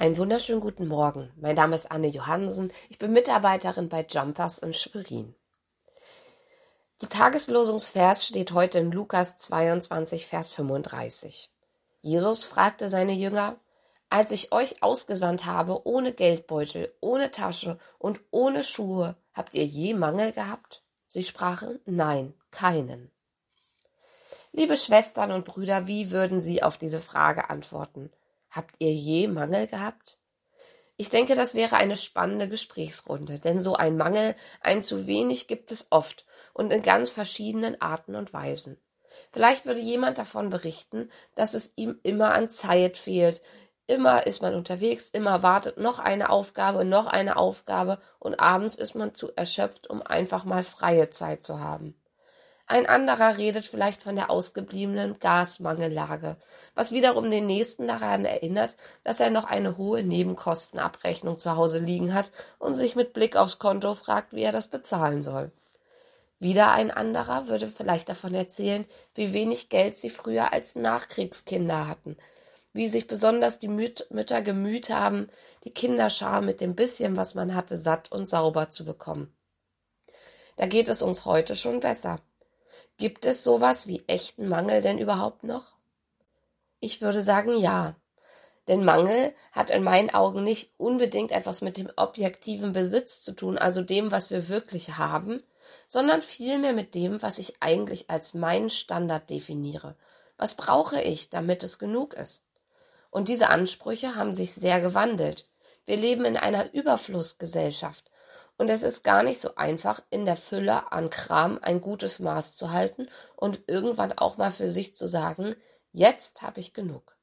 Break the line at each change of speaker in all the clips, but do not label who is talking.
Einen wunderschönen guten Morgen. Mein Name ist Anne Johansen. Ich bin Mitarbeiterin bei Jumpers in Schwerin. Der Tageslosungsvers steht heute in Lukas 22, Vers 35. Jesus fragte seine Jünger, als ich euch ausgesandt habe, ohne Geldbeutel, ohne Tasche und ohne Schuhe, habt ihr je Mangel gehabt? Sie sprachen, nein, keinen. Liebe Schwestern und Brüder, wie würden Sie auf diese Frage antworten? Habt ihr je Mangel gehabt? Ich denke, das wäre eine spannende Gesprächsrunde, denn so ein Mangel, ein zu wenig gibt es oft und in ganz verschiedenen Arten und Weisen. Vielleicht würde jemand davon berichten, dass es ihm immer an Zeit fehlt. Immer ist man unterwegs, immer wartet noch eine Aufgabe, noch eine Aufgabe und abends ist man zu erschöpft, um einfach mal freie Zeit zu haben. Ein anderer redet vielleicht von der ausgebliebenen Gasmangellage, was wiederum den nächsten daran erinnert, dass er noch eine hohe Nebenkostenabrechnung zu Hause liegen hat und sich mit Blick aufs Konto fragt, wie er das bezahlen soll. Wieder ein anderer würde vielleicht davon erzählen, wie wenig Geld sie früher als Nachkriegskinder hatten, wie sich besonders die Mütter gemüht haben, die Kinderschar mit dem bisschen, was man hatte, satt und sauber zu bekommen. Da geht es uns heute schon besser. Gibt es sowas wie echten Mangel denn überhaupt noch? Ich würde sagen ja. Denn Mangel hat in meinen Augen nicht unbedingt etwas mit dem objektiven Besitz zu tun, also dem, was wir wirklich haben, sondern vielmehr mit dem, was ich eigentlich als meinen Standard definiere. Was brauche ich, damit es genug ist? Und diese Ansprüche haben sich sehr gewandelt. Wir leben in einer Überflussgesellschaft. Und es ist gar nicht so einfach, in der Fülle an Kram ein gutes Maß zu halten und irgendwann auch mal für sich zu sagen, jetzt habe ich genug.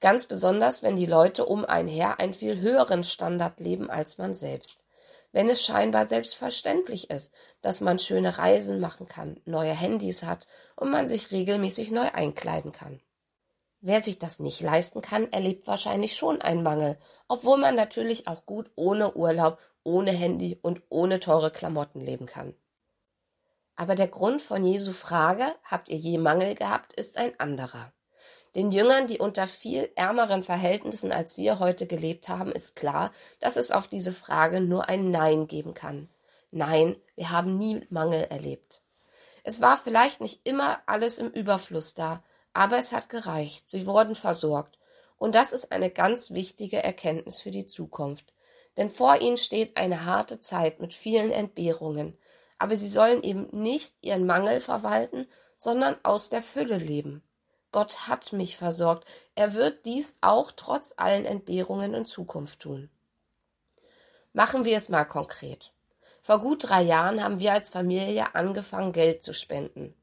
Ganz besonders, wenn die Leute um einen her einen viel höheren Standard leben als man selbst. Wenn es scheinbar selbstverständlich ist, dass man schöne Reisen machen kann, neue Handys hat und man sich regelmäßig neu einkleiden kann. Wer sich das nicht leisten kann, erlebt wahrscheinlich schon einen Mangel, obwohl man natürlich auch gut ohne Urlaub ohne Handy und ohne teure Klamotten leben kann. Aber der Grund von Jesu Frage, habt ihr je Mangel gehabt, ist ein anderer. Den Jüngern, die unter viel ärmeren Verhältnissen als wir heute gelebt haben, ist klar, dass es auf diese Frage nur ein Nein geben kann. Nein, wir haben nie Mangel erlebt. Es war vielleicht nicht immer alles im Überfluss da, aber es hat gereicht, sie wurden versorgt, und das ist eine ganz wichtige Erkenntnis für die Zukunft denn vor ihnen steht eine harte Zeit mit vielen Entbehrungen, aber sie sollen eben nicht ihren Mangel verwalten, sondern aus der Fülle leben. Gott hat mich versorgt, er wird dies auch trotz allen Entbehrungen in Zukunft tun. Machen wir es mal konkret. Vor gut drei Jahren haben wir als Familie angefangen, Geld zu spenden.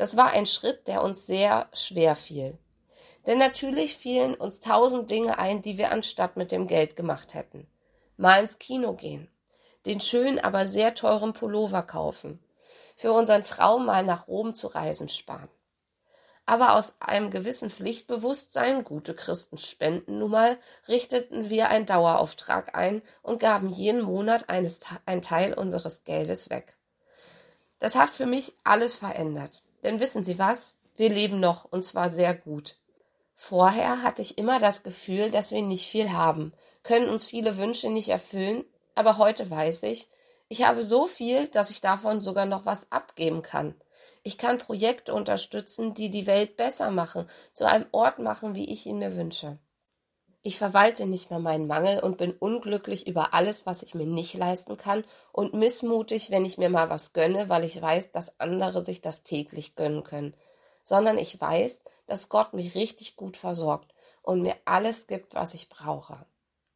Das war ein Schritt, der uns sehr schwer fiel. Denn natürlich fielen uns tausend Dinge ein, die wir anstatt mit dem Geld gemacht hätten mal ins Kino gehen, den schönen, aber sehr teuren Pullover kaufen, für unseren Traum mal nach Rom zu reisen sparen. Aber aus einem gewissen Pflichtbewusstsein, gute Christen spenden nun mal, richteten wir einen Dauerauftrag ein und gaben jeden Monat einen Teil unseres Geldes weg. Das hat für mich alles verändert. Denn wissen Sie was? Wir leben noch und zwar sehr gut. Vorher hatte ich immer das Gefühl, dass wir nicht viel haben, können uns viele Wünsche nicht erfüllen, aber heute weiß ich, ich habe so viel, dass ich davon sogar noch was abgeben kann. Ich kann Projekte unterstützen, die die Welt besser machen, zu einem Ort machen, wie ich ihn mir wünsche. Ich verwalte nicht mehr meinen Mangel und bin unglücklich über alles, was ich mir nicht leisten kann und missmutig, wenn ich mir mal was gönne, weil ich weiß, dass andere sich das täglich gönnen können sondern ich weiß, dass Gott mich richtig gut versorgt und mir alles gibt, was ich brauche.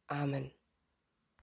Amen.